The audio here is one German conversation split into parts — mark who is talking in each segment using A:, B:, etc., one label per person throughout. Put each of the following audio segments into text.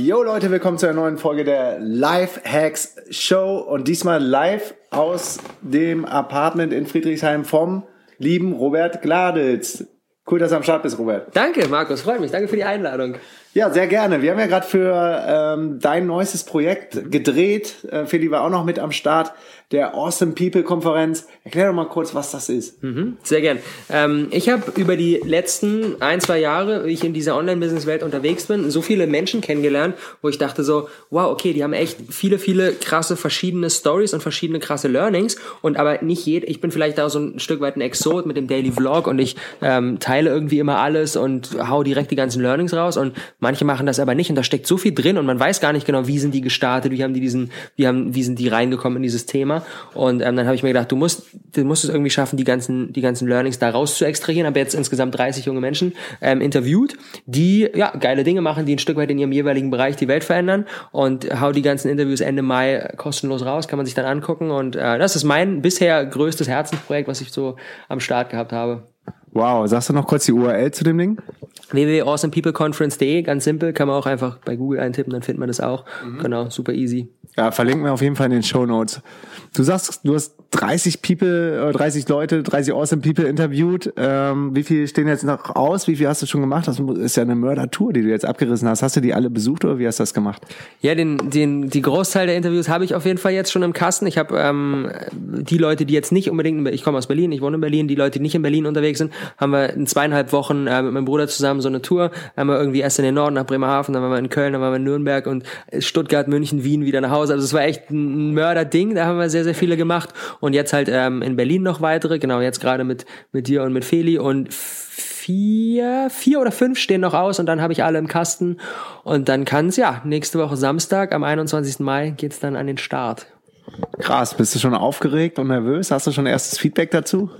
A: Yo Leute, willkommen zu einer neuen Folge der Life Hacks Show und diesmal live aus dem Apartment in Friedrichshain vom lieben Robert Gladitz. Cool, dass du am Start bist, Robert.
B: Danke, Markus, freut mich. Danke für die Einladung.
A: Ja, sehr gerne. Wir haben ja gerade für ähm, dein neuestes Projekt gedreht. Äh, Feli war auch noch mit am Start der Awesome People Konferenz. Erklär doch mal kurz, was das ist.
B: Mhm, sehr gern. Ähm, ich habe über die letzten ein, zwei Jahre, wie ich in dieser Online-Business-Welt unterwegs bin, so viele Menschen kennengelernt, wo ich dachte so, wow, okay, die haben echt viele, viele krasse verschiedene Stories und verschiedene krasse Learnings und aber nicht jeder, ich bin vielleicht da so ein Stück weit ein Exot mit dem Daily Vlog und ich ähm, teile irgendwie immer alles und hau direkt die ganzen Learnings raus und manche machen das aber nicht und da steckt so viel drin und man weiß gar nicht genau, wie sind die gestartet, wie haben die diesen, wie haben, wie sind die reingekommen in dieses Thema und ähm, dann habe ich mir gedacht, du musst, du musst es irgendwie schaffen, die ganzen, die ganzen Learnings da raus zu extrahieren. Habe jetzt insgesamt 30 junge Menschen ähm, interviewt, die ja geile Dinge machen, die ein Stück weit in ihrem jeweiligen Bereich die Welt verändern und hau die ganzen Interviews Ende Mai kostenlos raus, kann man sich dann angucken und äh, das ist mein bisher größtes Herzensprojekt, was ich so am Start gehabt habe.
A: Wow, sagst du noch kurz die URL zu dem Ding?
B: www.awesomepeopleconference.de, ganz simpel, kann man auch einfach bei Google eintippen, dann findet man das auch. Mhm. Genau, super easy.
A: Ja, verlinken wir auf jeden Fall in den Show Notes. Du sagst, du hast 30 People, 30 Leute, 30 Awesome People interviewt. Ähm, wie viel stehen jetzt noch aus? Wie viel hast du schon gemacht? Das ist ja eine Mörder-Tour, die du jetzt abgerissen hast. Hast du die alle besucht oder wie hast du das gemacht?
B: Ja, den, den, die Großteil der Interviews habe ich auf jeden Fall jetzt schon im Kasten. Ich habe ähm, die Leute, die jetzt nicht unbedingt, ich komme aus Berlin, ich wohne in Berlin, die Leute, die nicht in Berlin unterwegs sind, haben wir in zweieinhalb Wochen äh, mit meinem Bruder zusammen so eine Tour. Wir irgendwie erst in den Norden nach Bremerhaven, dann waren wir in Köln, dann waren wir in Nürnberg und Stuttgart, München, Wien wieder nach Hause. Also es war echt ein Mörder-Ding, da haben wir sehr, sehr viele gemacht. Und jetzt halt ähm, in Berlin noch weitere, genau, jetzt gerade mit, mit dir und mit Feli und vier, vier oder fünf stehen noch aus und dann habe ich alle im Kasten. Und dann kann es ja nächste Woche Samstag, am 21. Mai, geht's dann an den Start.
A: Krass, bist du schon aufgeregt und nervös? Hast du schon erstes Feedback dazu?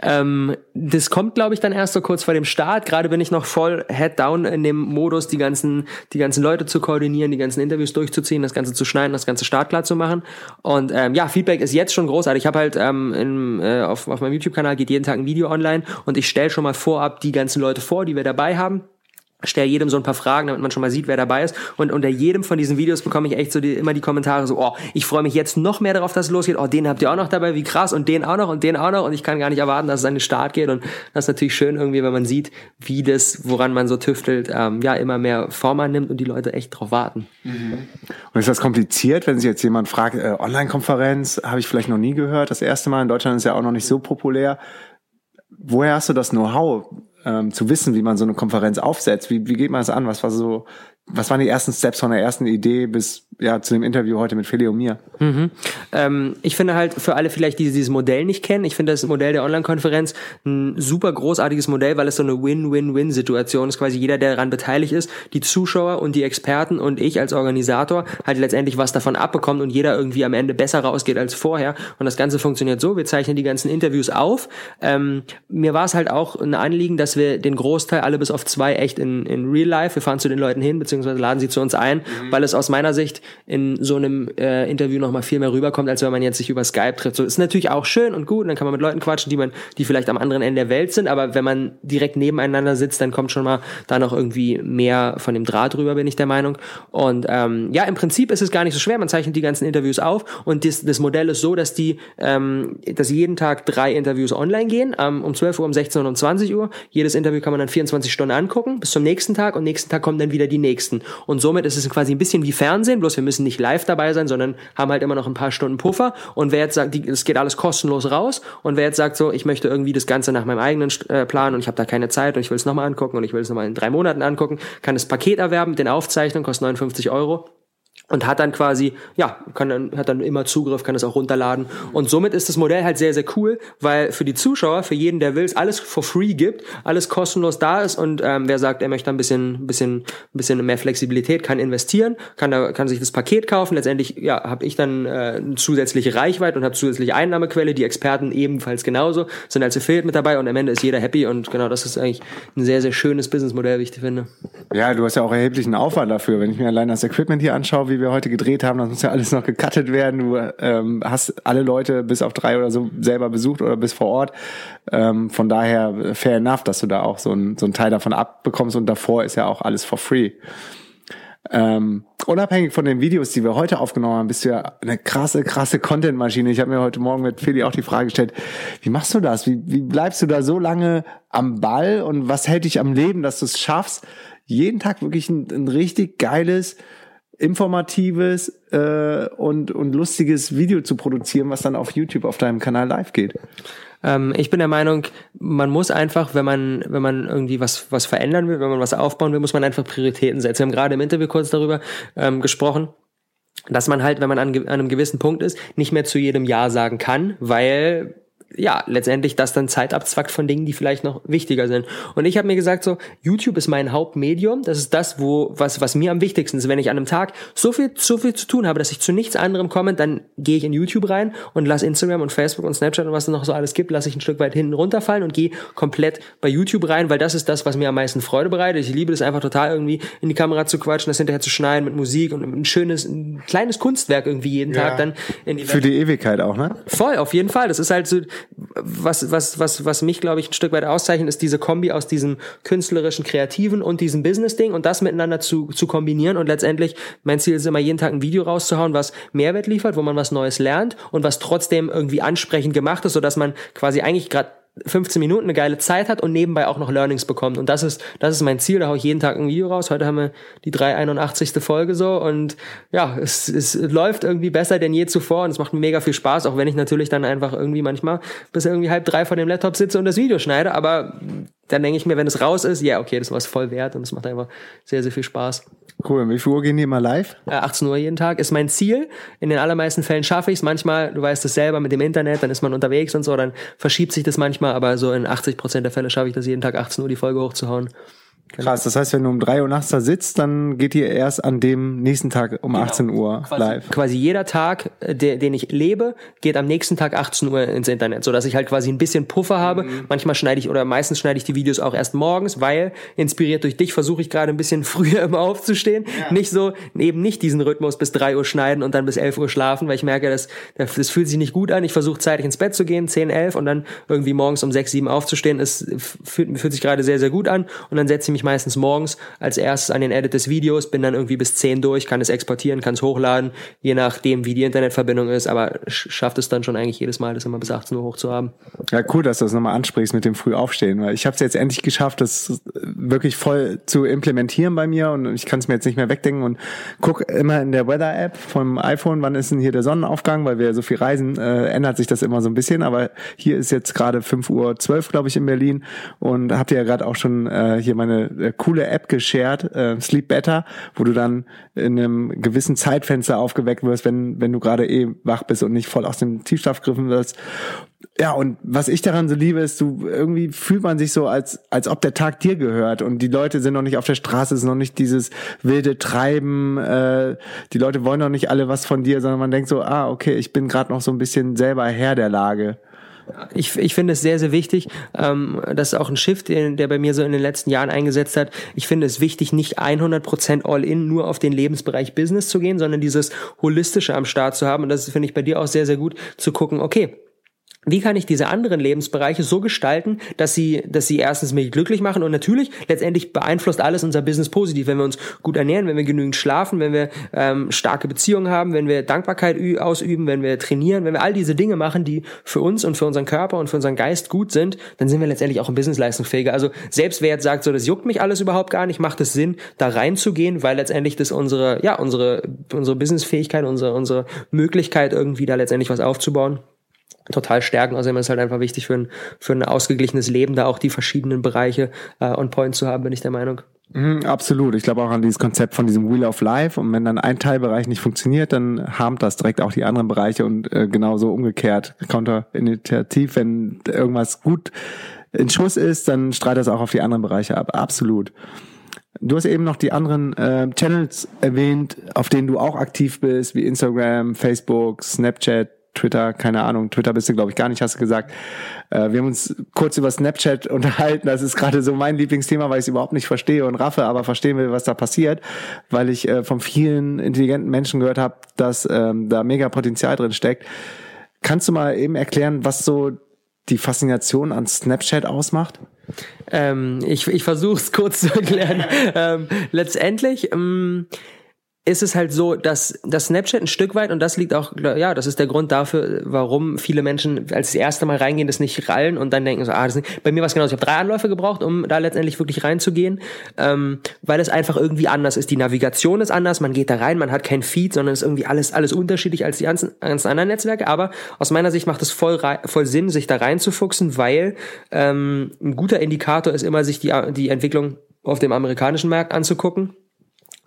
B: Ähm, das kommt, glaube ich, dann erst so kurz vor dem Start. Gerade bin ich noch voll head down in dem Modus, die ganzen, die ganzen Leute zu koordinieren, die ganzen Interviews durchzuziehen, das Ganze zu schneiden, das Ganze startklar zu machen. Und ähm, ja, Feedback ist jetzt schon großartig. Ich habe halt ähm, in, äh, auf, auf meinem YouTube-Kanal geht jeden Tag ein Video online und ich stelle schon mal vorab die ganzen Leute vor, die wir dabei haben stell jedem so ein paar Fragen, damit man schon mal sieht, wer dabei ist. Und unter jedem von diesen Videos bekomme ich echt so die, immer die Kommentare so, oh, ich freue mich jetzt noch mehr darauf, dass es losgeht. Oh, den habt ihr auch noch dabei, wie krass. Und den auch noch und den auch noch. Und ich kann gar nicht erwarten, dass es an den Start geht. Und das ist natürlich schön irgendwie, wenn man sieht, wie das, woran man so tüftelt, ähm, ja, immer mehr Form annimmt und die Leute echt drauf warten.
A: Mhm. Und ist das kompliziert, wenn sich jetzt jemand fragt, äh, Online-Konferenz habe ich vielleicht noch nie gehört. Das erste Mal in Deutschland ist ja auch noch nicht so populär. Woher hast du das Know-how? Ähm, zu wissen, wie man so eine Konferenz aufsetzt. Wie, wie geht man das an? Was war so was waren die ersten Steps von der ersten Idee bis ja zu dem Interview heute mit Feli und mir?
B: Mhm. Ähm, ich finde halt für alle vielleicht, die dieses Modell nicht kennen, ich finde das Modell der Online-Konferenz ein super großartiges Modell, weil es so eine Win-Win-Win-Situation ist. Quasi jeder, der daran beteiligt ist, die Zuschauer und die Experten und ich als Organisator halt letztendlich was davon abbekommt und jeder irgendwie am Ende besser rausgeht als vorher. Und das Ganze funktioniert so: Wir zeichnen die ganzen Interviews auf. Ähm, mir war es halt auch ein Anliegen, dass wir den Großteil alle bis auf zwei echt in, in Real Life, wir fahren zu den Leuten hin, beziehungsweise laden sie zu uns ein, mhm. weil es aus meiner Sicht in so einem äh, Interview noch mal viel mehr rüberkommt, als wenn man jetzt sich über Skype trifft. So ist natürlich auch schön und gut, und dann kann man mit Leuten quatschen, die man, die vielleicht am anderen Ende der Welt sind, aber wenn man direkt nebeneinander sitzt, dann kommt schon mal da noch irgendwie mehr von dem Draht rüber, bin ich der Meinung. Und ähm, ja, im Prinzip ist es gar nicht so schwer. Man zeichnet die ganzen Interviews auf und das, das Modell ist so, dass die, ähm, dass jeden Tag drei Interviews online gehen, ähm, um 12 Uhr, um 16 Uhr und um 20 Uhr. Jedes Interview kann man dann 24 Stunden angucken, bis zum nächsten Tag und nächsten Tag kommen dann wieder die nächsten. Und somit ist es quasi ein bisschen wie Fernsehen, bloß kostenlos, wir müssen nicht live dabei sein, sondern haben halt immer noch ein paar Stunden Puffer. Und wer jetzt sagt, es geht alles kostenlos raus. Und wer jetzt sagt so, ich möchte irgendwie das Ganze nach meinem eigenen äh, Plan und ich habe da keine Zeit und ich will es nochmal angucken und ich will es nochmal in drei Monaten angucken, kann das Paket erwerben. Den Aufzeichnungen, kostet 59 Euro und hat dann quasi, ja, kann dann, hat dann immer Zugriff, kann es auch runterladen. Und somit ist das Modell halt sehr, sehr cool, weil für die Zuschauer, für jeden, der will, es alles for free gibt, alles kostenlos da ist und ähm, wer sagt, er möchte ein bisschen, bisschen, bisschen mehr Flexibilität, kann investieren, kann da, kann sich das Paket kaufen. Letztendlich, ja, habe ich dann äh, eine zusätzliche Reichweite und habe zusätzliche Einnahmequelle. Die Experten ebenfalls genauso, sind als Affiliate mit dabei und am Ende ist jeder happy und genau, das ist eigentlich ein sehr, sehr schönes Businessmodell, wie ich finde.
A: Ja, du hast ja auch erheblichen Aufwand dafür. Wenn ich mir allein das Equipment hier anschaue, wie wir heute gedreht haben, das muss ja alles noch gecuttet werden. Du ähm, hast alle Leute bis auf drei oder so selber besucht oder bis vor Ort. Ähm, von daher fair enough, dass du da auch so ein, so ein Teil davon abbekommst und davor ist ja auch alles for free. Ähm, unabhängig von den Videos, die wir heute aufgenommen haben, bist du ja eine krasse, krasse Content-Maschine. Ich habe mir heute Morgen mit Philly auch die Frage gestellt, wie machst du das? Wie, wie bleibst du da so lange am Ball und was hält dich am Leben, dass du es schaffst, jeden Tag wirklich ein, ein richtig geiles, informatives äh, und, und lustiges Video zu produzieren, was dann auf YouTube auf deinem Kanal live geht?
B: Ähm, ich bin der Meinung, man muss einfach, wenn man, wenn man irgendwie was, was verändern will, wenn man was aufbauen will, muss man einfach Prioritäten setzen. Wir haben gerade im Interview kurz darüber ähm, gesprochen dass man halt, wenn man an, an, einem gewissen Punkt ist, nicht mehr zu jedem Ja sagen kann, weil ja, letztendlich das dann Zeit abzwackt von Dingen, die vielleicht noch wichtiger sind. Und ich habe mir gesagt, so, YouTube ist mein Hauptmedium. Das ist das, wo, was, was mir am wichtigsten ist. Wenn ich an einem Tag so viel, so viel zu tun habe, dass ich zu nichts anderem komme, dann gehe ich in YouTube rein und lasse Instagram und Facebook und Snapchat und was es noch so alles gibt, lasse ich ein Stück weit hinten runterfallen und gehe komplett bei YouTube rein, weil das ist das, was mir am meisten Freude bereitet. Ich liebe das einfach total irgendwie in die Kamera zu quatschen, das hinterher zu schneiden mit Musik und ein schönes, ein kleines Kunstwerk irgendwie jeden ja. Tag dann
A: in die Für die Ewigkeit auch, ne?
B: Voll, auf jeden Fall. Das ist halt so, was, was, was, was mich, glaube ich, ein Stück weit auszeichnet, ist diese Kombi aus diesem künstlerischen, kreativen und diesem Business-Ding und das miteinander zu, zu kombinieren. Und letztendlich, mein Ziel ist immer, jeden Tag ein Video rauszuhauen, was Mehrwert liefert, wo man was Neues lernt und was trotzdem irgendwie ansprechend gemacht ist, sodass man quasi eigentlich gerade 15 Minuten eine geile Zeit hat und nebenbei auch noch Learnings bekommt. Und das ist, das ist mein Ziel. Da haue ich jeden Tag ein Video raus. Heute haben wir die 381. Folge so und ja, es, es läuft irgendwie besser denn je zuvor und es macht mir mega viel Spaß, auch wenn ich natürlich dann einfach irgendwie manchmal bis irgendwie halb drei vor dem Laptop sitze und das Video schneide. Aber dann denke ich mir, wenn es raus ist, ja, okay, das war es voll wert und es macht einfach sehr, sehr viel Spaß.
A: Cool. Wie viel Uhr gehen die immer live?
B: 18 äh, Uhr jeden Tag ist mein Ziel. In den allermeisten Fällen schaffe ich es. Manchmal, du weißt es selber, mit dem Internet, dann ist man unterwegs und so, dann verschiebt sich das manchmal, aber so in 80 Prozent der Fälle schaffe ich das jeden Tag 18 Uhr die Folge hochzuhauen.
A: Krass, das heißt, wenn du um drei Uhr nachts da sitzt, dann geht ihr erst an dem nächsten Tag um genau. 18 Uhr
B: quasi,
A: live.
B: Quasi jeder Tag, äh, der, den ich lebe, geht am nächsten Tag 18 Uhr ins Internet, so dass ich halt quasi ein bisschen Puffer habe. Mhm. Manchmal schneide ich oder meistens schneide ich die Videos auch erst morgens, weil inspiriert durch dich versuche ich gerade ein bisschen früher immer aufzustehen. Ja. Nicht so, eben nicht diesen Rhythmus bis drei Uhr schneiden und dann bis elf Uhr schlafen, weil ich merke, das, das fühlt sich nicht gut an. Ich versuche zeitig ins Bett zu gehen, 10, 11 und dann irgendwie morgens um 6, 7 aufzustehen. Es fühlt, fühlt sich gerade sehr, sehr gut an und dann setze ich mich meistens morgens als erstes an den Edit des Videos, bin dann irgendwie bis 10 durch, kann es exportieren, kann es hochladen, je nachdem, wie die Internetverbindung ist, aber schafft es dann schon eigentlich jedes Mal, das immer bis 18 Uhr hochzuhaben.
A: Ja, cool, dass du das nochmal ansprichst mit dem Frühaufstehen, weil ich habe es jetzt endlich geschafft, das wirklich voll zu implementieren bei mir und ich kann es mir jetzt nicht mehr wegdenken und guck immer in der Weather-App vom iPhone, wann ist denn hier der Sonnenaufgang, weil wir so viel reisen, äh, ändert sich das immer so ein bisschen, aber hier ist jetzt gerade 5 Uhr 12, glaube ich, in Berlin und habt ihr ja gerade auch schon äh, hier meine äh, coole App geshared, äh, Sleep Better, wo du dann in einem gewissen Zeitfenster aufgeweckt wirst, wenn, wenn du gerade eh wach bist und nicht voll aus dem Tiefschlaf griffen wirst. Ja, und was ich daran so liebe, ist, du irgendwie fühlt man sich so, als, als ob der Tag dir gehört und die Leute sind noch nicht auf der Straße, es ist noch nicht dieses wilde Treiben, äh, die Leute wollen noch nicht alle was von dir, sondern man denkt so, ah, okay, ich bin gerade noch so ein bisschen selber Herr der Lage
B: ich, ich finde es sehr, sehr wichtig. Ähm, das ist auch ein Shift, der bei mir so in den letzten Jahren eingesetzt hat. Ich finde es wichtig, nicht 100% all-in nur auf den Lebensbereich Business zu gehen, sondern dieses Holistische am Start zu haben. Und das finde ich bei dir auch sehr, sehr gut zu gucken, okay, wie kann ich diese anderen Lebensbereiche so gestalten, dass sie, dass sie erstens mich glücklich machen? Und natürlich letztendlich beeinflusst alles unser Business positiv, wenn wir uns gut ernähren, wenn wir genügend schlafen, wenn wir ähm, starke Beziehungen haben, wenn wir Dankbarkeit ausüben, wenn wir trainieren, wenn wir all diese Dinge machen, die für uns und für unseren Körper und für unseren Geist gut sind, dann sind wir letztendlich auch im Business leistungsfähiger. Also selbst wer jetzt sagt, so das juckt mich alles überhaupt gar nicht, macht es Sinn, da reinzugehen, weil letztendlich das unsere, ja unsere unsere Businessfähigkeit, unsere unsere Möglichkeit irgendwie da letztendlich was aufzubauen total stärken. Außerdem ist es halt einfach wichtig für ein, für ein ausgeglichenes Leben, da auch die verschiedenen Bereiche äh, on point zu haben, bin ich der Meinung.
A: Mhm, absolut. Ich glaube auch an dieses Konzept von diesem Wheel of Life. Und wenn dann ein Teilbereich nicht funktioniert, dann harmt das direkt auch die anderen Bereiche und äh, genauso umgekehrt. Counterinitiativ, wenn irgendwas gut in Schuss ist, dann strahlt das auch auf die anderen Bereiche ab. Absolut. Du hast eben noch die anderen äh, Channels erwähnt, auf denen du auch aktiv bist, wie Instagram, Facebook, Snapchat, Twitter, keine Ahnung, Twitter bist du, glaube ich, gar nicht, hast du gesagt. Äh, wir haben uns kurz über Snapchat unterhalten. Das ist gerade so mein Lieblingsthema, weil ich es überhaupt nicht verstehe und raffe, aber verstehen will, was da passiert, weil ich äh, von vielen intelligenten Menschen gehört habe, dass ähm, da mega Potenzial drin steckt. Kannst du mal eben erklären, was so die Faszination an Snapchat ausmacht?
B: Ähm, ich ich versuche es kurz zu erklären. ähm, letztendlich ähm, ist es halt so, dass das Snapchat ein Stück weit, und das liegt auch, ja, das ist der Grund dafür, warum viele Menschen als das erste Mal reingehen, das nicht rallen und dann denken so, ah, das nicht. bei mir war es genauso, ich habe drei Anläufe gebraucht, um da letztendlich wirklich reinzugehen, ähm, weil es einfach irgendwie anders ist. Die Navigation ist anders, man geht da rein, man hat kein Feed, sondern es ist irgendwie alles, alles unterschiedlich als die ganzen, ganzen anderen Netzwerke, aber aus meiner Sicht macht es voll, voll Sinn, sich da reinzufuchsen, weil ähm, ein guter Indikator ist immer, sich die, die Entwicklung auf dem amerikanischen Markt anzugucken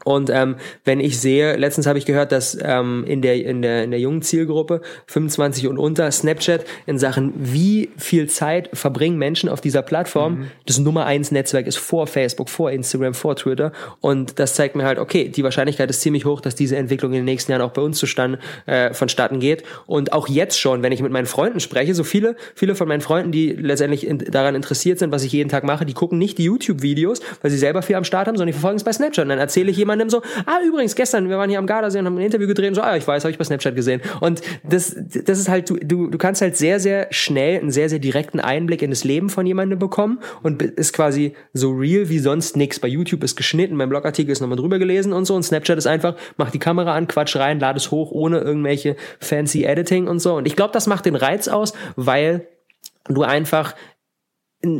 B: und ähm, wenn ich sehe, letztens habe ich gehört, dass ähm, in, der, in, der, in der jungen Zielgruppe 25 und unter Snapchat in Sachen, wie viel Zeit verbringen Menschen auf dieser Plattform, mhm. das Nummer eins Netzwerk ist vor Facebook, vor Instagram, vor Twitter. Und das zeigt mir halt, okay, die Wahrscheinlichkeit ist ziemlich hoch, dass diese Entwicklung in den nächsten Jahren auch bei uns zustande äh, vonstatten geht. Und auch jetzt schon, wenn ich mit meinen Freunden spreche, so viele, viele von meinen Freunden, die letztendlich in, daran interessiert sind, was ich jeden Tag mache, die gucken nicht die YouTube-Videos, weil sie selber viel am Start haben, sondern die verfolgen es bei Snapchat. Und dann erzähle ich jemandem, jemandem so, ah, übrigens, gestern, wir waren hier am Gardasee und haben ein Interview gedreht und so, ah, ich weiß, habe ich bei Snapchat gesehen. Und das, das ist halt, du, du, du kannst halt sehr, sehr schnell einen sehr, sehr direkten Einblick in das Leben von jemandem bekommen und ist quasi so real wie sonst nix. Bei YouTube ist geschnitten, beim Blogartikel ist nochmal drüber gelesen und so und Snapchat ist einfach, mach die Kamera an, quatsch rein, lade es hoch, ohne irgendwelche fancy Editing und so. Und ich glaube, das macht den Reiz aus, weil du einfach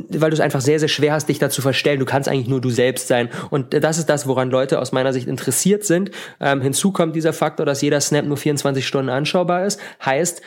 B: weil du es einfach sehr, sehr schwer hast, dich dazu verstellen. Du kannst eigentlich nur du selbst sein. Und das ist das, woran Leute aus meiner Sicht interessiert sind. Ähm, hinzu kommt dieser Faktor, dass jeder Snap nur 24 Stunden anschaubar ist. Heißt,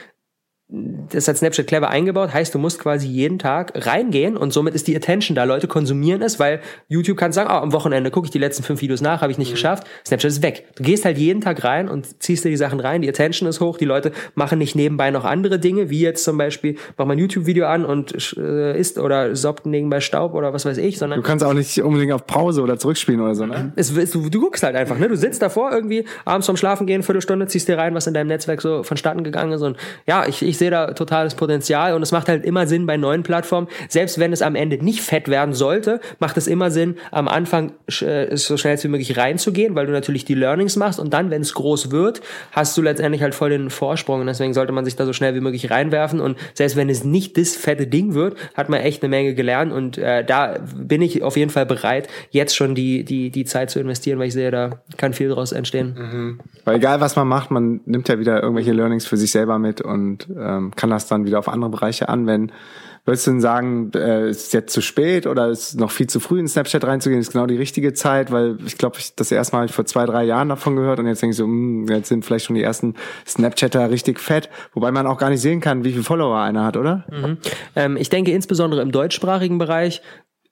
B: das hat Snapchat clever eingebaut, heißt, du musst quasi jeden Tag reingehen und somit ist die Attention da. Leute konsumieren es, weil YouTube kann sagen, oh, am Wochenende gucke ich die letzten fünf Videos nach, habe ich nicht mhm. geschafft. Snapchat ist weg. Du gehst halt jeden Tag rein und ziehst dir die Sachen rein, die Attention ist hoch, die Leute machen nicht nebenbei noch andere Dinge, wie jetzt zum Beispiel, mach mal ein YouTube-Video an und äh, isst oder soppt nebenbei Staub oder was weiß ich, sondern.
A: Du kannst auch nicht unbedingt auf Pause oder zurückspielen oder so, ne?
B: Es, du, du guckst halt einfach, ne? Du sitzt davor irgendwie, abends vom Schlafen gehen, Viertelstunde, ziehst dir rein, was in deinem Netzwerk so vonstatten gegangen ist und ja, ich, ich sehe da totales Potenzial und es macht halt immer Sinn bei neuen Plattformen, selbst wenn es am Ende nicht fett werden sollte, macht es immer Sinn, am Anfang äh, so schnell wie möglich reinzugehen, weil du natürlich die Learnings machst und dann, wenn es groß wird, hast du letztendlich halt voll den Vorsprung und deswegen sollte man sich da so schnell wie möglich reinwerfen und selbst wenn es nicht das fette Ding wird, hat man echt eine Menge gelernt und äh, da bin ich auf jeden Fall bereit, jetzt schon die, die, die Zeit zu investieren, weil ich sehe, da kann viel daraus entstehen.
A: Mhm. Weil egal was man macht, man nimmt ja wieder irgendwelche Learnings für sich selber mit und ähm, kann das dann wieder auf andere Bereiche anwenden. Würdest du denn sagen, äh, ist jetzt zu spät oder ist noch viel zu früh in Snapchat reinzugehen? Ist genau die richtige Zeit, weil ich glaube, ich das erste Mal vor zwei, drei Jahren davon gehört und jetzt denke ich so, mh, hm, jetzt sind vielleicht schon die ersten Snapchatter richtig fett, wobei man auch gar nicht sehen kann, wie viele Follower einer hat, oder?
B: Mhm. Ähm, ich denke insbesondere im deutschsprachigen Bereich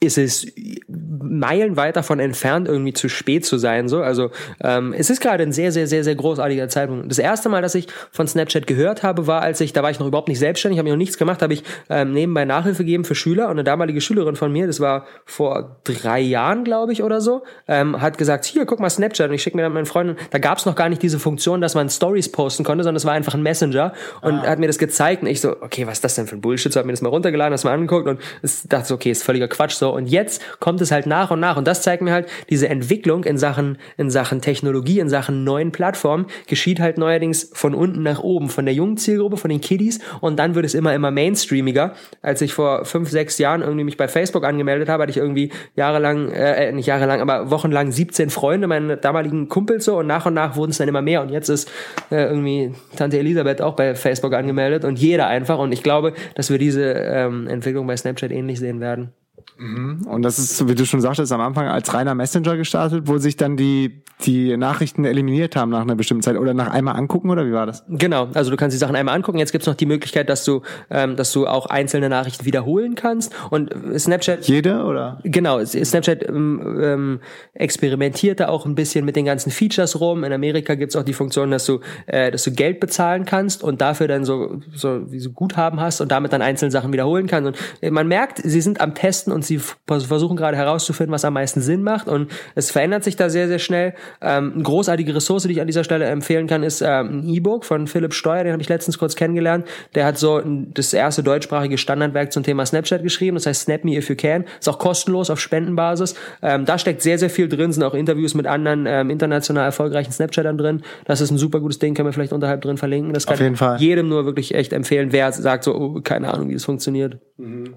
B: ist es meilenweit davon entfernt, irgendwie zu spät zu sein. So, also ähm, es ist gerade ein sehr, sehr, sehr, sehr großartiger Zeitpunkt. Das erste Mal, dass ich von Snapchat gehört habe, war, als ich, da war ich noch überhaupt nicht selbstständig, habe noch nichts gemacht, habe ich ähm, nebenbei Nachhilfe gegeben für Schüler und eine damalige Schülerin von mir, das war vor drei Jahren, glaube ich, oder so, ähm, hat gesagt, hier, guck mal Snapchat und ich schicke mir dann meinen Freunden, da gab es noch gar nicht diese Funktion, dass man Stories posten konnte, sondern es war einfach ein Messenger und ah. hat mir das gezeigt und ich so, okay, was ist das denn für ein Bullshit? So hat mir das mal runtergeladen, das mal angeguckt und dachte so, okay, ist völliger Quatsch so Und jetzt kommt es halt nach und nach. Und das zeigt mir halt, diese Entwicklung in Sachen, in Sachen Technologie, in Sachen neuen Plattformen, geschieht halt neuerdings von unten nach oben, von der jungen Zielgruppe, von den Kiddies. Und dann wird es immer, immer mainstreamiger. Als ich vor fünf, sechs Jahren irgendwie mich bei Facebook angemeldet habe, hatte ich irgendwie jahrelang, äh, nicht jahrelang, aber wochenlang 17 Freunde, meine damaligen Kumpels so. Und nach und nach wurden es dann immer mehr. Und jetzt ist äh, irgendwie Tante Elisabeth auch bei Facebook angemeldet und jeder einfach. Und ich glaube, dass wir diese ähm, Entwicklung bei Snapchat ähnlich sehen werden.
A: Mhm. Und das ist, wie du schon sagtest, am Anfang als reiner Messenger gestartet, wo sich dann die, die Nachrichten eliminiert haben nach einer bestimmten Zeit oder nach einmal angucken oder wie war das?
B: Genau, also du kannst die Sachen einmal angucken. Jetzt gibt's noch die Möglichkeit, dass du, ähm, dass du auch einzelne Nachrichten wiederholen kannst. Und Snapchat.
A: Jede oder?
B: Genau, Snapchat ähm, ähm, experimentiert da auch ein bisschen mit den ganzen Features rum. In Amerika gibt's auch die Funktion, dass du, äh, dass du Geld bezahlen kannst und dafür dann so, so wie so Guthaben hast und damit dann einzelne Sachen wiederholen kannst. Und äh, man merkt, sie sind am Testen und sie versuchen gerade herauszufinden, was am meisten Sinn macht und es verändert sich da sehr, sehr schnell. Ähm, eine großartige Ressource, die ich an dieser Stelle empfehlen kann, ist ähm, ein E-Book von Philipp Steuer, den habe ich letztens kurz kennengelernt. Der hat so das erste deutschsprachige Standardwerk zum Thema Snapchat geschrieben, das heißt Snap Me If You Can. Ist auch kostenlos auf Spendenbasis. Ähm, da steckt sehr, sehr viel drin, sind auch Interviews mit anderen ähm, international erfolgreichen Snapchattern drin. Das ist ein super gutes Ding, können wir vielleicht unterhalb drin verlinken. Das kann jedem nur wirklich echt empfehlen, wer sagt so, oh, keine Ahnung, wie das funktioniert.
A: Mhm.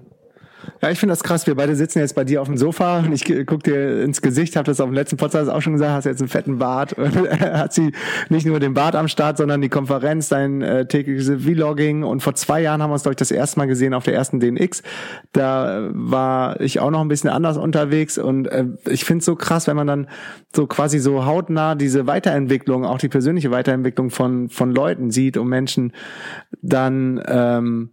A: Ja, ich finde das krass. Wir beide sitzen jetzt bei dir auf dem Sofa und ich guck dir ins Gesicht, habe das auf dem letzten Podcast auch schon gesagt, hast jetzt einen fetten Bart. hat sie nicht nur den Bart am Start, sondern die Konferenz, dein äh, tägliches Vlogging. Und vor zwei Jahren haben wir uns, glaube ich, das erste Mal gesehen auf der ersten DNX. Da war ich auch noch ein bisschen anders unterwegs und äh, ich finde es so krass, wenn man dann so quasi so hautnah diese Weiterentwicklung, auch die persönliche Weiterentwicklung von, von Leuten sieht und Menschen dann ähm,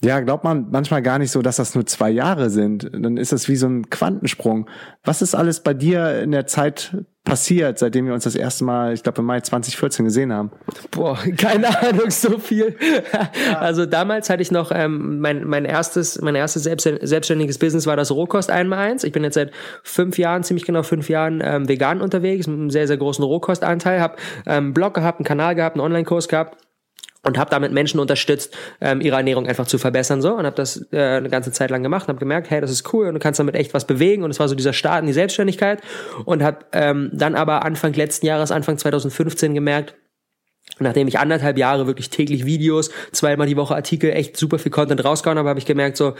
A: ja, glaubt man manchmal gar nicht so, dass das nur zwei Jahre sind. Dann ist das wie so ein Quantensprung. Was ist alles bei dir in der Zeit passiert, seitdem wir uns das erste Mal, ich glaube im Mai 2014 gesehen haben?
B: Boah, keine Ahnung, so viel. Also damals hatte ich noch ähm, mein, mein erstes, mein erstes selbstständiges Business war das Rohkost 1x1. Ich bin jetzt seit fünf Jahren, ziemlich genau fünf Jahren ähm, vegan unterwegs, mit einem sehr, sehr großen Rohkostanteil, habe ähm, einen Blog gehabt, einen Kanal gehabt, einen Online-Kurs gehabt und habe damit Menschen unterstützt, ähm, ihre Ernährung einfach zu verbessern so. Und habe das äh, eine ganze Zeit lang gemacht und habe gemerkt, hey, das ist cool und du kannst damit echt was bewegen. Und es war so dieser Start in die Selbstständigkeit und habe ähm, dann aber Anfang letzten Jahres, Anfang 2015 gemerkt, nachdem ich anderthalb Jahre wirklich täglich Videos, zweimal die Woche Artikel, echt super viel Content rausgehauen habe, habe ich gemerkt so,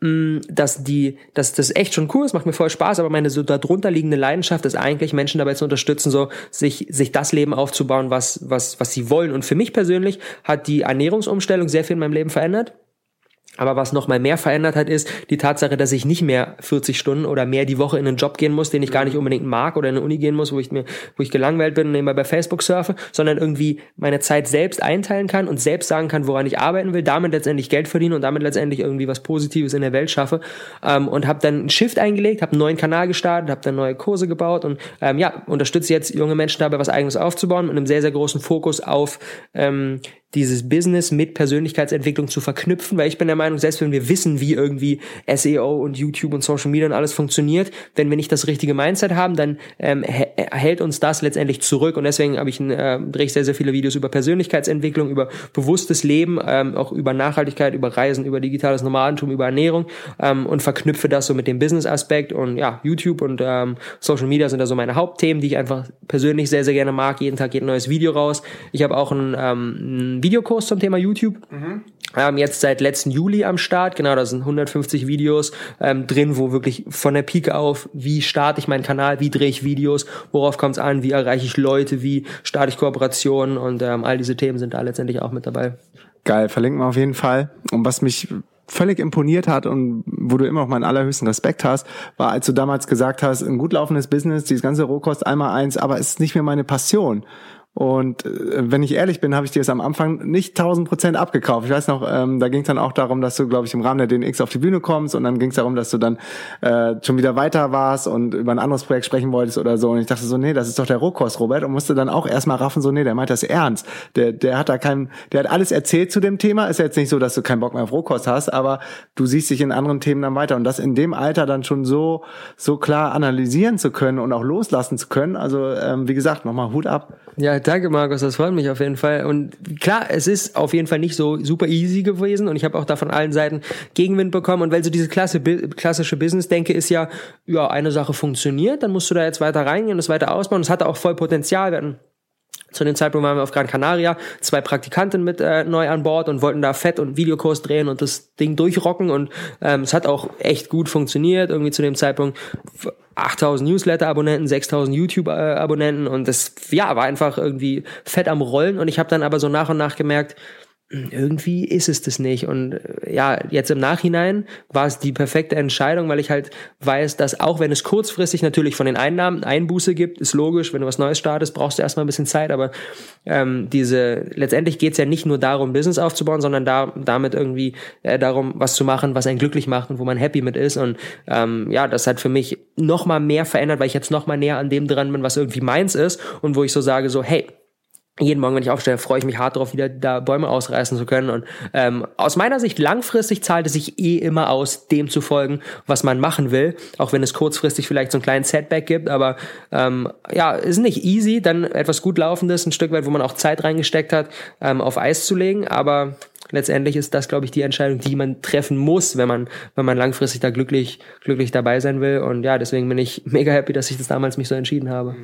B: mh, dass die, dass das echt schon cool ist, macht mir voll Spaß, aber meine so darunter liegende Leidenschaft ist eigentlich Menschen dabei zu unterstützen, so sich sich das Leben aufzubauen, was was was sie wollen. Und für mich persönlich hat die Ernährungsumstellung sehr viel in meinem Leben verändert. Aber was noch mal mehr verändert hat, ist die Tatsache, dass ich nicht mehr 40 Stunden oder mehr die Woche in einen Job gehen muss, den ich gar nicht unbedingt mag oder in eine Uni gehen muss, wo ich mir, wo ich gelangweilt bin und nebenbei bei Facebook surfe, sondern irgendwie meine Zeit selbst einteilen kann und selbst sagen kann, woran ich arbeiten will, damit letztendlich Geld verdiene und damit letztendlich irgendwie was Positives in der Welt schaffe. Ähm, und habe dann einen Shift eingelegt, habe einen neuen Kanal gestartet, habe dann neue Kurse gebaut und ähm, ja, unterstütze jetzt junge Menschen dabei, was eigenes aufzubauen mit einem sehr, sehr großen Fokus auf ähm, dieses Business mit Persönlichkeitsentwicklung zu verknüpfen, weil ich bin der Meinung, selbst wenn wir wissen, wie irgendwie SEO und YouTube und Social Media und alles funktioniert, wenn wir nicht das richtige Mindset haben, dann ähm, hält uns das letztendlich zurück und deswegen habe ich äh, drehe ich sehr sehr viele Videos über Persönlichkeitsentwicklung, über bewusstes Leben, ähm, auch über Nachhaltigkeit, über Reisen, über digitales Nomadentum, über Ernährung ähm, und verknüpfe das so mit dem Business Aspekt und ja YouTube und ähm, Social Media sind da so meine Hauptthemen, die ich einfach persönlich sehr sehr gerne mag. Jeden Tag geht ein neues Video raus. Ich habe auch ein, ähm, Videokurs zum Thema YouTube. Mhm. Ähm, jetzt seit letzten Juli am Start. Genau, da sind 150 Videos ähm, drin, wo wirklich von der Pike auf, wie starte ich meinen Kanal, wie drehe ich Videos, worauf kommt es an, wie erreiche ich Leute, wie starte ich Kooperationen und ähm, all diese Themen sind da letztendlich auch mit dabei.
A: Geil, verlinken wir auf jeden Fall. Und was mich völlig imponiert hat und wo du immer noch meinen allerhöchsten Respekt hast, war, als du damals gesagt hast, ein gut laufendes Business, dieses ganze Rohkost einmal eins, aber es ist nicht mehr meine Passion. Und äh, wenn ich ehrlich bin, habe ich dir es am Anfang nicht 1000 Prozent abgekauft. Ich weiß noch, ähm, da ging es dann auch darum, dass du, glaube ich, im Rahmen der DNX auf die Bühne kommst und dann ging es darum, dass du dann äh, schon wieder weiter warst und über ein anderes Projekt sprechen wolltest oder so. Und ich dachte so, nee, das ist doch der Rohkost, Robert. Und musste dann auch erstmal raffen, so, nee, der meint das ernst. Der, der hat da kein, der hat alles erzählt zu dem Thema. Ist ja jetzt nicht so, dass du keinen Bock mehr auf Rohkost hast, aber du siehst dich in anderen Themen dann weiter. Und das in dem Alter dann schon so, so klar analysieren zu können und auch loslassen zu können. Also, ähm, wie gesagt, nochmal Hut ab.
B: Ja, danke Markus, das freut mich auf jeden Fall. Und klar, es ist auf jeden Fall nicht so super easy gewesen und ich habe auch da von allen Seiten Gegenwind bekommen. Und weil so diese klasse, klassische Business-Denke ist ja, ja, eine Sache funktioniert, dann musst du da jetzt weiter reingehen und es weiter ausbauen. Es hatte auch voll Potenzial. Wir hatten zu dem Zeitpunkt waren wir auf Gran Canaria, zwei Praktikanten mit äh, neu an Bord und wollten da Fett- und Videokurs drehen und das Ding durchrocken und ähm, es hat auch echt gut funktioniert. Irgendwie zu dem Zeitpunkt 8000 Newsletter-Abonnenten, 6000 YouTube-Abonnenten und das ja war einfach irgendwie fett am Rollen und ich habe dann aber so nach und nach gemerkt, irgendwie ist es das nicht. Und äh, ja, jetzt im Nachhinein war es die perfekte Entscheidung, weil ich halt weiß, dass auch wenn es kurzfristig natürlich von den Einnahmen Einbuße gibt, ist logisch, wenn du was Neues startest, brauchst du erstmal ein bisschen Zeit, aber ähm, diese, letztendlich geht es ja nicht nur darum, Business aufzubauen, sondern da, damit irgendwie äh, darum, was zu machen, was einen glücklich macht und wo man happy mit ist. Und ähm, ja, das hat für mich noch mal mehr verändert, weil ich jetzt noch mal näher an dem dran bin, was irgendwie meins ist und wo ich so sage, so, hey, jeden Morgen, wenn ich aufstehe, freue ich mich hart darauf, wieder da Bäume ausreißen zu können. Und ähm, aus meiner Sicht langfristig zahlt es sich eh immer aus, dem zu folgen, was man machen will, auch wenn es kurzfristig vielleicht so einen kleinen Setback gibt. Aber ähm, ja, ist nicht easy, dann etwas gut laufendes, ein Stück weit, wo man auch Zeit reingesteckt hat, ähm, auf Eis zu legen. Aber letztendlich ist das, glaube ich, die Entscheidung, die man treffen muss, wenn man, wenn man langfristig da glücklich, glücklich dabei sein will. Und ja, deswegen bin ich mega happy, dass ich das damals mich so entschieden habe.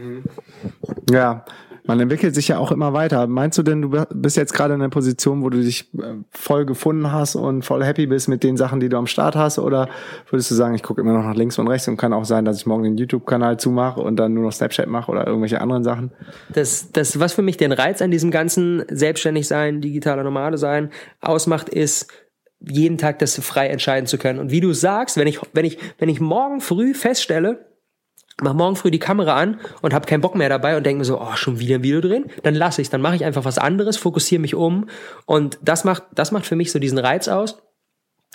A: Ja, man entwickelt sich ja auch immer weiter. Meinst du denn, du bist jetzt gerade in einer Position, wo du dich äh, voll gefunden hast und voll happy bist mit den Sachen, die du am Start hast? Oder würdest du sagen, ich gucke immer noch nach links und rechts und kann auch sein, dass ich morgen den YouTube-Kanal zumache und dann nur noch Snapchat mache oder irgendwelche anderen Sachen?
B: Das, das, was für mich den Reiz an diesem ganzen selbstständig sein, digitaler Nomade sein ausmacht, ist, jeden Tag das frei entscheiden zu können. Und wie du sagst, wenn ich, wenn ich, wenn ich morgen früh feststelle, mach morgen früh die Kamera an und habe keinen Bock mehr dabei und denke mir so, oh, schon wieder ein Video drin, dann lasse ich, dann mache ich einfach was anderes, fokussiere mich um und das macht das macht für mich so diesen Reiz aus.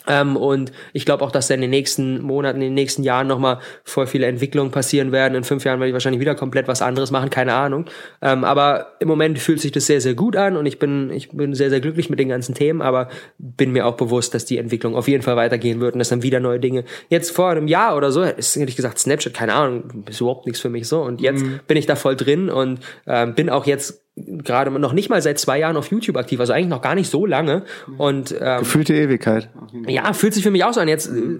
B: Ähm, und ich glaube auch, dass da in den nächsten Monaten, in den nächsten Jahren nochmal voll viele Entwicklungen passieren werden. In fünf Jahren werde ich wahrscheinlich wieder komplett was anderes machen, keine Ahnung. Ähm, aber im Moment fühlt sich das sehr, sehr gut an und ich bin, ich bin sehr, sehr glücklich mit den ganzen Themen, aber bin mir auch bewusst, dass die Entwicklung auf jeden Fall weitergehen wird und dass dann wieder neue Dinge. Jetzt vor einem Jahr oder so, ist ehrlich gesagt Snapchat, keine Ahnung, ist überhaupt nichts für mich so. Und jetzt mhm. bin ich da voll drin und ähm, bin auch jetzt gerade noch nicht mal seit zwei Jahren auf YouTube aktiv, also eigentlich noch gar nicht so lange. Und
A: ähm, gefühlte Ewigkeit.
B: Ja, fühlt sich für mich auch so an. Jetzt, äh,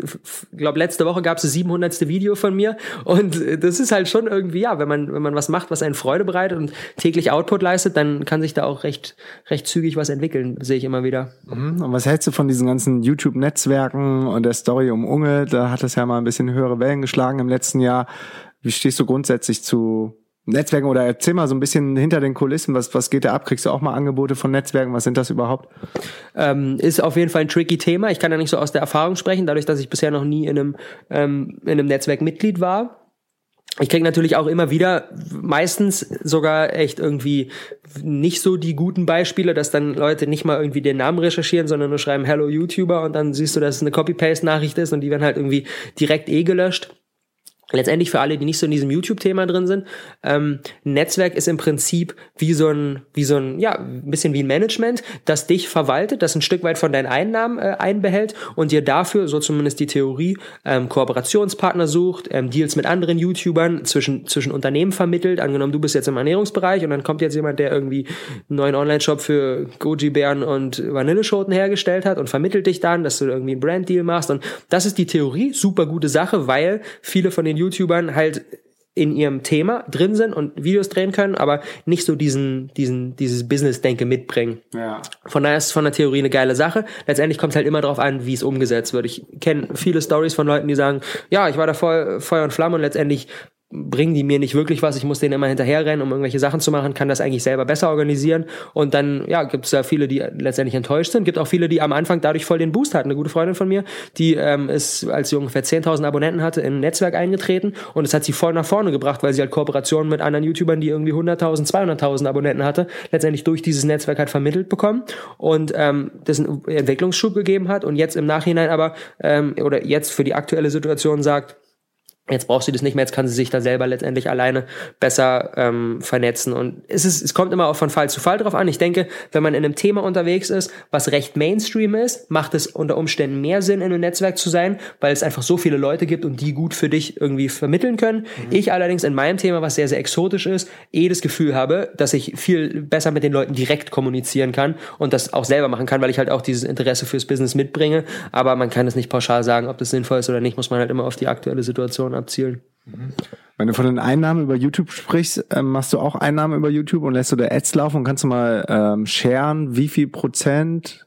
B: glaube letzte Woche gab es das 700. Video von mir und äh, das ist halt schon irgendwie ja, wenn man wenn man was macht, was einen Freude bereitet und täglich Output leistet, dann kann sich da auch recht recht zügig was entwickeln, sehe ich immer wieder.
A: Mhm. Und was hältst du von diesen ganzen YouTube-Netzwerken und der Story um Unge? Da hat es ja mal ein bisschen höhere Wellen geschlagen im letzten Jahr. Wie stehst du grundsätzlich zu Netzwerken oder erzähl mal so ein bisschen hinter den Kulissen, was, was geht da ab? Kriegst du auch mal Angebote von Netzwerken? Was sind das überhaupt?
B: Ähm, ist auf jeden Fall ein tricky Thema. Ich kann ja nicht so aus der Erfahrung sprechen, dadurch, dass ich bisher noch nie in einem, ähm, in einem Netzwerk Mitglied war. Ich krieg natürlich auch immer wieder, meistens sogar echt irgendwie nicht so die guten Beispiele, dass dann Leute nicht mal irgendwie den Namen recherchieren, sondern nur schreiben Hello YouTuber und dann siehst du, dass es eine Copy-Paste-Nachricht ist und die werden halt irgendwie direkt eh gelöscht letztendlich für alle, die nicht so in diesem YouTube-Thema drin sind, ähm, Netzwerk ist im Prinzip wie so ein, wie so ein, ja, ein bisschen wie ein Management, das dich verwaltet, das ein Stück weit von deinen Einnahmen äh, einbehält und dir dafür, so zumindest die Theorie, ähm, Kooperationspartner sucht, ähm, Deals mit anderen YouTubern zwischen, zwischen Unternehmen vermittelt. Angenommen, du bist jetzt im Ernährungsbereich und dann kommt jetzt jemand, der irgendwie einen neuen Online-Shop für Goji-Bären und Vanilleschoten hergestellt hat und vermittelt dich dann, dass du irgendwie einen Brand-Deal machst und das ist die Theorie, super gute Sache, weil viele von den YouTubern halt in ihrem Thema drin sind und Videos drehen können, aber nicht so diesen, diesen, dieses Business-Denke mitbringen. Ja. Von daher ist es von der Theorie eine geile Sache. Letztendlich kommt es halt immer darauf an, wie es umgesetzt wird. Ich kenne viele Stories von Leuten, die sagen, ja, ich war da voll Feuer und Flamme und letztendlich bringen die mir nicht wirklich was. Ich muss denen immer hinterherrennen, um irgendwelche Sachen zu machen, kann das eigentlich selber besser organisieren. Und dann, ja, gibt es da viele, die letztendlich enttäuscht sind. Gibt auch viele, die am Anfang dadurch voll den Boost hatten. Eine gute Freundin von mir, die ähm, ist, als sie ungefähr 10.000 Abonnenten hatte, in ein Netzwerk eingetreten und es hat sie voll nach vorne gebracht, weil sie halt Kooperationen mit anderen YouTubern, die irgendwie 100.000, 200.000 Abonnenten hatte, letztendlich durch dieses Netzwerk halt vermittelt bekommen und ähm, das einen Entwicklungsschub gegeben hat und jetzt im Nachhinein aber, ähm, oder jetzt für die aktuelle Situation sagt, Jetzt braucht sie das nicht mehr, jetzt kann sie sich da selber letztendlich alleine besser ähm, vernetzen. Und es, ist, es kommt immer auch von Fall zu Fall drauf an. Ich denke, wenn man in einem Thema unterwegs ist, was recht Mainstream ist, macht es unter Umständen mehr Sinn, in einem Netzwerk zu sein, weil es einfach so viele Leute gibt und die gut für dich irgendwie vermitteln können. Mhm. Ich allerdings in meinem Thema, was sehr, sehr exotisch ist, eh das Gefühl habe, dass ich viel besser mit den Leuten direkt kommunizieren kann und das auch selber machen kann, weil ich halt auch dieses Interesse fürs Business mitbringe. Aber man kann es nicht pauschal sagen, ob das sinnvoll ist oder nicht, muss man halt immer auf die aktuelle Situation abzielen.
A: Wenn du von den Einnahmen über YouTube sprichst, ähm, machst du auch Einnahmen über YouTube und lässt du da Ads laufen und kannst du mal ähm, sharen, wie viel Prozent?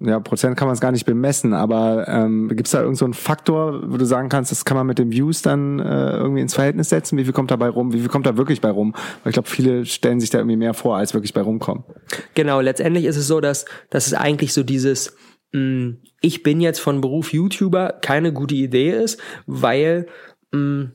A: Ja, Prozent kann man es gar nicht bemessen, aber ähm, gibt es da irgendeinen so Faktor, wo du sagen kannst, das kann man mit den Views dann äh, irgendwie ins Verhältnis setzen? Wie viel kommt dabei rum? Wie viel kommt da wirklich bei rum? Weil ich glaube, viele stellen sich da irgendwie mehr vor, als wirklich bei rumkommen.
B: Genau, letztendlich ist es so, dass, dass es eigentlich so dieses ich bin jetzt von Beruf YouTuber keine gute Idee ist, weil mh,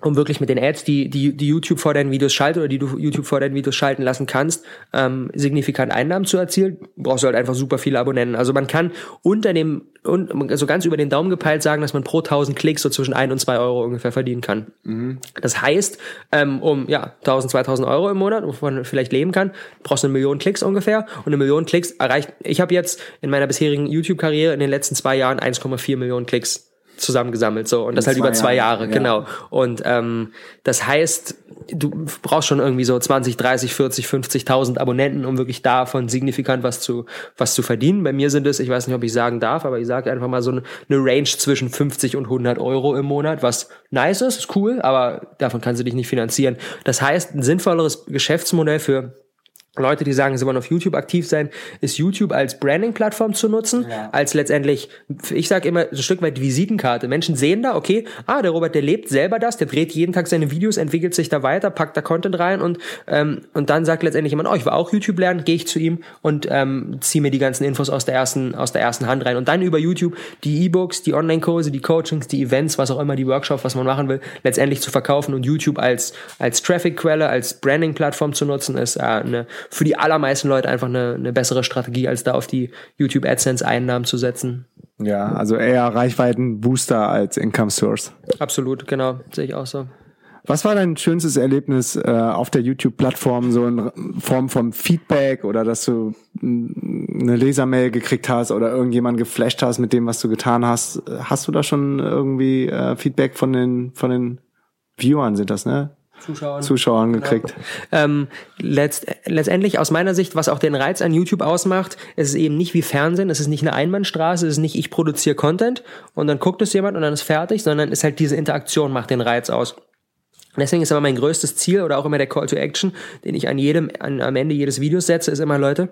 B: um wirklich mit den Ads, die, die, die YouTube vor deinen Videos schaltet oder die du YouTube vor deinen Videos schalten lassen kannst, ähm, signifikant Einnahmen zu erzielen, brauchst du halt einfach super viele Abonnenten. Also man kann unter dem, und, also ganz über den Daumen gepeilt sagen, dass man pro 1000 Klicks so zwischen ein und zwei Euro ungefähr verdienen kann. Mhm. Das heißt, ähm, um ja 1000, 2000 Euro im Monat, wovon man vielleicht leben kann, brauchst du eine Million Klicks ungefähr und eine Million Klicks erreicht. Ich habe jetzt in meiner bisherigen YouTube-Karriere in den letzten zwei Jahren 1,4 Millionen Klicks zusammengesammelt so. Und das halt über zwei Jahre, Jahre ja. genau und ähm, das heißt du brauchst schon irgendwie so 20 30 40 50.000 Abonnenten um wirklich davon signifikant was zu was zu verdienen. Bei mir sind es ich weiß nicht ob ich sagen darf aber ich sage einfach mal so eine, eine Range zwischen 50 und 100 Euro im Monat was nice ist ist cool aber davon kannst du dich nicht finanzieren. Das heißt ein sinnvolleres Geschäftsmodell für Leute, die sagen, sie wollen auf YouTube aktiv sein, ist YouTube als Branding-Plattform zu nutzen, ja. als letztendlich, ich sage immer, ein Stück weit Visitenkarte. Menschen sehen da, okay, ah, der Robert, der lebt selber das, der dreht jeden Tag seine Videos, entwickelt sich da weiter, packt da Content rein und, ähm, und dann sagt letztendlich jemand, oh, ich will auch YouTube lernen, gehe ich zu ihm und ähm, ziehe mir die ganzen Infos aus der ersten, aus der ersten Hand rein. Und dann über YouTube die E-Books, die Online-Kurse, die Coachings, die Events, was auch immer, die Workshops, was man machen will, letztendlich zu verkaufen und YouTube als, als Traffic-Quelle, als Branding-Plattform zu nutzen, ist äh, eine für die allermeisten Leute einfach eine, eine bessere Strategie, als da auf die YouTube AdSense Einnahmen zu setzen.
A: Ja, also eher Reichweiten-Booster als Income Source.
B: Absolut, genau, sehe ich auch so.
A: Was war dein schönstes Erlebnis äh, auf der YouTube-Plattform, so in Form von Feedback oder dass du eine Lesermail gekriegt hast oder irgendjemand geflasht hast mit dem, was du getan hast? Hast du da schon irgendwie äh, Feedback von den von den Viewern sind das, ne? Zuschauern, Zuschauern genau. gekriegt.
B: Genau. Ähm, letzt, letztendlich aus meiner Sicht, was auch den Reiz an YouTube ausmacht, es ist eben nicht wie Fernsehen, es ist nicht eine Einbahnstraße, es ist nicht ich produziere Content und dann guckt es jemand und dann ist fertig, sondern es ist halt diese Interaktion macht den Reiz aus. Deswegen ist aber mein größtes Ziel oder auch immer der Call to Action, den ich an jedem, an, am Ende jedes Videos setze, ist immer, Leute,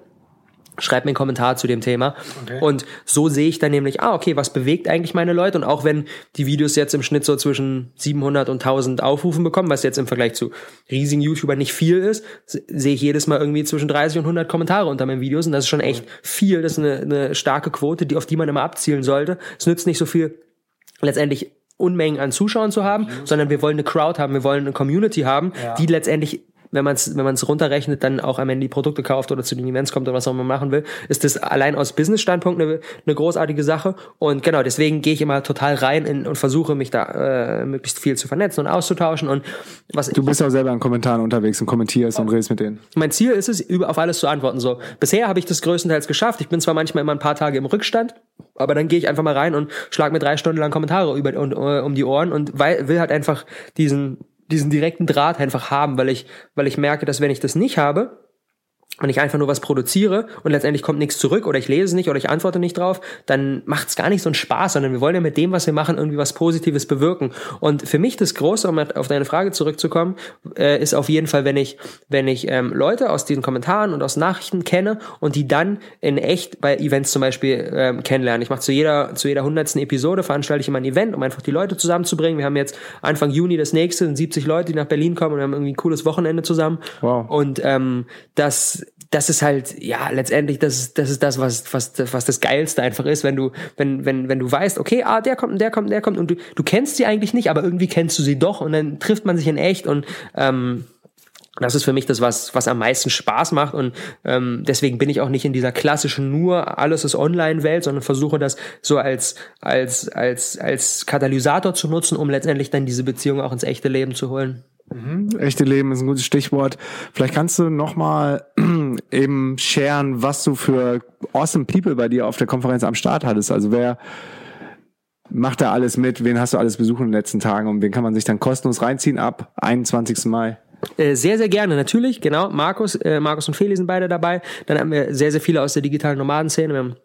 B: Schreibt mir einen Kommentar zu dem Thema. Okay. Und so sehe ich dann nämlich, ah, okay, was bewegt eigentlich meine Leute? Und auch wenn die Videos jetzt im Schnitt so zwischen 700 und 1000 Aufrufen bekommen, was jetzt im Vergleich zu riesigen YouTubern nicht viel ist, sehe ich jedes Mal irgendwie zwischen 30 und 100 Kommentare unter meinen Videos. Und das ist schon echt viel. Das ist eine, eine starke Quote, die, auf die man immer abzielen sollte. Es nützt nicht so viel, letztendlich Unmengen an Zuschauern zu haben, sondern wir wollen eine Crowd haben, wir wollen eine Community haben, ja. die letztendlich wenn man es wenn man's runterrechnet, dann auch am Ende die Produkte kauft oder zu den Events kommt oder was auch immer machen will, ist das allein aus Business-Standpunkt eine, eine großartige Sache. Und genau, deswegen gehe ich immer total rein in, und versuche mich da äh, möglichst viel zu vernetzen und auszutauschen. Und was
A: Du bist auch selber in Kommentaren unterwegs und kommentierst und redest mit denen.
B: Mein Ziel ist es, über, auf alles zu antworten. So, bisher habe ich das größtenteils geschafft. Ich bin zwar manchmal immer ein paar Tage im Rückstand, aber dann gehe ich einfach mal rein und schlag mir drei Stunden lang Kommentare über und, uh, um die Ohren und weil, will halt einfach diesen diesen direkten Draht einfach haben, weil ich, weil ich merke, dass wenn ich das nicht habe, wenn ich einfach nur was produziere und letztendlich kommt nichts zurück oder ich lese nicht oder ich antworte nicht drauf, dann macht es gar nicht so einen Spaß, sondern wir wollen ja mit dem, was wir machen, irgendwie was Positives bewirken. Und für mich das Große, um auf deine Frage zurückzukommen, äh, ist auf jeden Fall, wenn ich, wenn ich ähm, Leute aus diesen Kommentaren und aus Nachrichten kenne und die dann in echt bei Events zum Beispiel ähm, kennenlernen. Ich mache zu jeder, zu jeder hundertsten Episode veranstalte ich immer ein Event, um einfach die Leute zusammenzubringen. Wir haben jetzt Anfang Juni das nächste, sind 70 Leute, die nach Berlin kommen und wir haben irgendwie ein cooles Wochenende zusammen. Wow. Und ähm, das das ist halt, ja, letztendlich, das ist, das ist das, was, was, was das Geilste einfach ist, wenn du, wenn, wenn, wenn du weißt, okay, ah, der kommt, der kommt, der kommt und du, du kennst sie eigentlich nicht, aber irgendwie kennst du sie doch und dann trifft man sich in echt und ähm, das ist für mich das, was, was am meisten Spaß macht und ähm, deswegen bin ich auch nicht in dieser klassischen nur alles ist Online-Welt, sondern versuche das so als, als, als, als Katalysator zu nutzen, um letztendlich dann diese Beziehung auch ins echte Leben zu holen.
A: Mhm. Echte Leben ist ein gutes Stichwort. Vielleicht kannst du nochmal eben sharen, was du für awesome People bei dir auf der Konferenz am Start hattest. Also wer macht da alles mit? Wen hast du alles besucht in den letzten Tagen und wen kann man sich dann kostenlos reinziehen ab 21. Mai?
B: Äh, sehr, sehr gerne, natürlich, genau. Markus, äh, Markus und Feli sind beide dabei. Dann haben wir sehr, sehr viele aus der digitalen Nomadenszene. Wir haben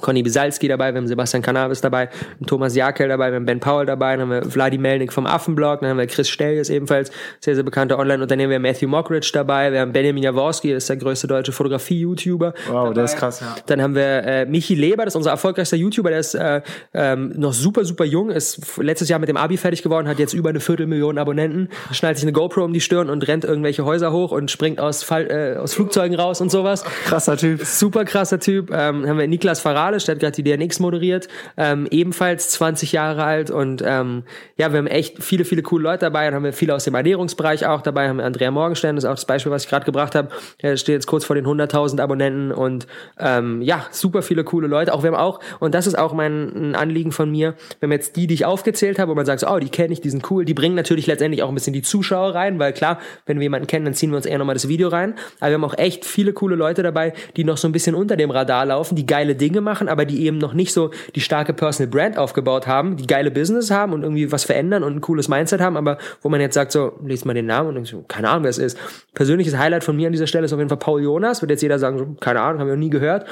B: Conny Bisalski dabei, wir haben Sebastian Cannabis dabei, Thomas Jakel dabei, wir haben Ben Paul dabei, dann haben wir Vladi Melnik vom Affenblog, dann haben wir Chris Stelljes ebenfalls, sehr, sehr bekannter Online-Unternehmer, wir haben Matthew Mockridge dabei, wir haben Benjamin Jaworski, das ist der größte deutsche Fotografie-YouTuber.
A: Wow, dabei. der ist krass, ja.
B: Dann haben wir äh, Michi Leber, das ist unser erfolgreichster YouTuber, der ist äh, ähm, noch super, super jung, ist letztes Jahr mit dem Abi fertig geworden, hat jetzt über eine Viertelmillion Abonnenten, schnallt sich eine GoPro um die Stirn und rennt irgendwelche Häuser hoch und springt aus, Fall, äh, aus Flugzeugen raus und sowas.
A: Krasser Typ.
B: Super krasser Typ. Ähm, haben wir Niklas Faralisch, hat gerade die DNX moderiert, ähm, ebenfalls 20 Jahre alt und ähm, ja, wir haben echt viele, viele coole Leute dabei und haben wir viele aus dem Ernährungsbereich auch dabei, haben Andrea Morgenstern, das ist auch das Beispiel, was ich gerade gebracht habe, der steht jetzt kurz vor den 100.000 Abonnenten und ähm, ja, super viele coole Leute, auch wir haben auch, und das ist auch mein Anliegen von mir, wenn wir jetzt die, die ich aufgezählt habe, wo man sagt, so, oh, die kenne ich, die sind cool, die bringen natürlich letztendlich auch ein bisschen die Zuschauer rein, weil klar, wenn wir jemanden kennen, dann ziehen wir uns eher nochmal das Video rein, aber wir haben auch echt viele coole Leute dabei, die noch so ein bisschen unter dem Radar laufen, die geile Dinge machen, aber die eben noch nicht so die starke Personal Brand aufgebaut haben, die geile Business haben und irgendwie was verändern und ein cooles Mindset haben, aber wo man jetzt sagt, so, liest mal den Namen und so, keine Ahnung, wer es ist. Persönliches Highlight von mir an dieser Stelle ist auf jeden Fall Paul Jonas, wird jetzt jeder sagen, so, keine Ahnung, haben wir noch nie gehört.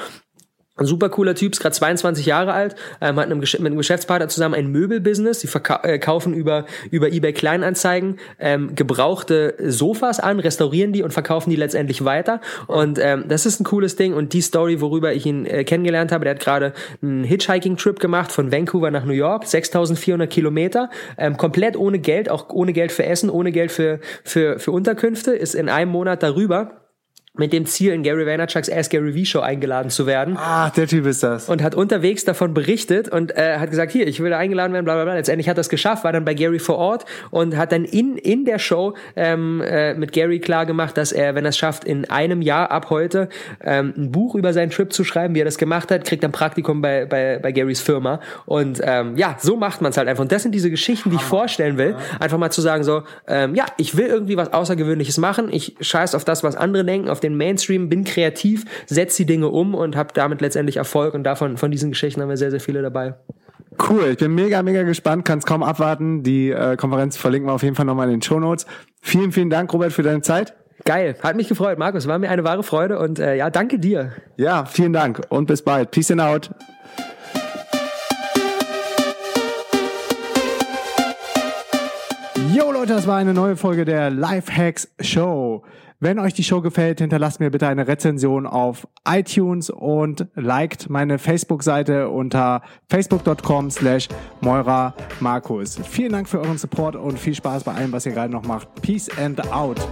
B: Ein super cooler Typ, ist gerade 22 Jahre alt, ähm, hat einem, mit einem Geschäftspartner zusammen ein Möbelbusiness. Die äh, kaufen über, über eBay Kleinanzeigen ähm, gebrauchte Sofas an, restaurieren die und verkaufen die letztendlich weiter. Und ähm, das ist ein cooles Ding. Und die Story, worüber ich ihn äh, kennengelernt habe, der hat gerade einen Hitchhiking-Trip gemacht von Vancouver nach New York, 6400 Kilometer, ähm, komplett ohne Geld, auch ohne Geld für Essen, ohne Geld für, für, für Unterkünfte, ist in einem Monat darüber mit dem Ziel, in Gary Vaynerchuks Ask Gary V Show eingeladen zu werden.
A: Ah, der Typ ist das.
B: Und hat unterwegs davon berichtet und äh, hat gesagt, hier, ich will eingeladen werden, bla bla bla. Letztendlich hat das geschafft, war dann bei Gary vor Ort und hat dann in, in der Show ähm, äh, mit Gary klar gemacht, dass er, wenn er es schafft, in einem Jahr ab heute ähm, ein Buch über seinen Trip zu schreiben, wie er das gemacht hat, kriegt dann Praktikum bei, bei, bei Garys Firma. Und ähm, ja, so macht man es halt einfach. Und das sind diese Geschichten, die ich vorstellen will. Einfach mal zu sagen, so, ähm, ja, ich will irgendwie was Außergewöhnliches machen. Ich scheiß auf das, was andere denken, auf den den Mainstream, bin kreativ, setze die Dinge um und habe damit letztendlich Erfolg. Und davon von diesen Geschichten haben wir sehr, sehr viele dabei.
A: Cool, ich bin mega, mega gespannt, kann es kaum abwarten. Die äh, Konferenz verlinken wir auf jeden Fall nochmal in den Show Notes. Vielen, vielen Dank, Robert, für deine Zeit.
B: Geil, hat mich gefreut, Markus. War mir eine wahre Freude und äh, ja, danke dir.
A: Ja, vielen Dank und bis bald. Peace and out. Yo Leute, das war eine neue Folge der Lifehacks Show. Wenn euch die Show gefällt, hinterlasst mir bitte eine Rezension auf iTunes und liked meine Facebook-Seite unter facebook.com slash Moira Markus. Vielen Dank für euren Support und viel Spaß bei allem, was ihr gerade noch macht. Peace and out.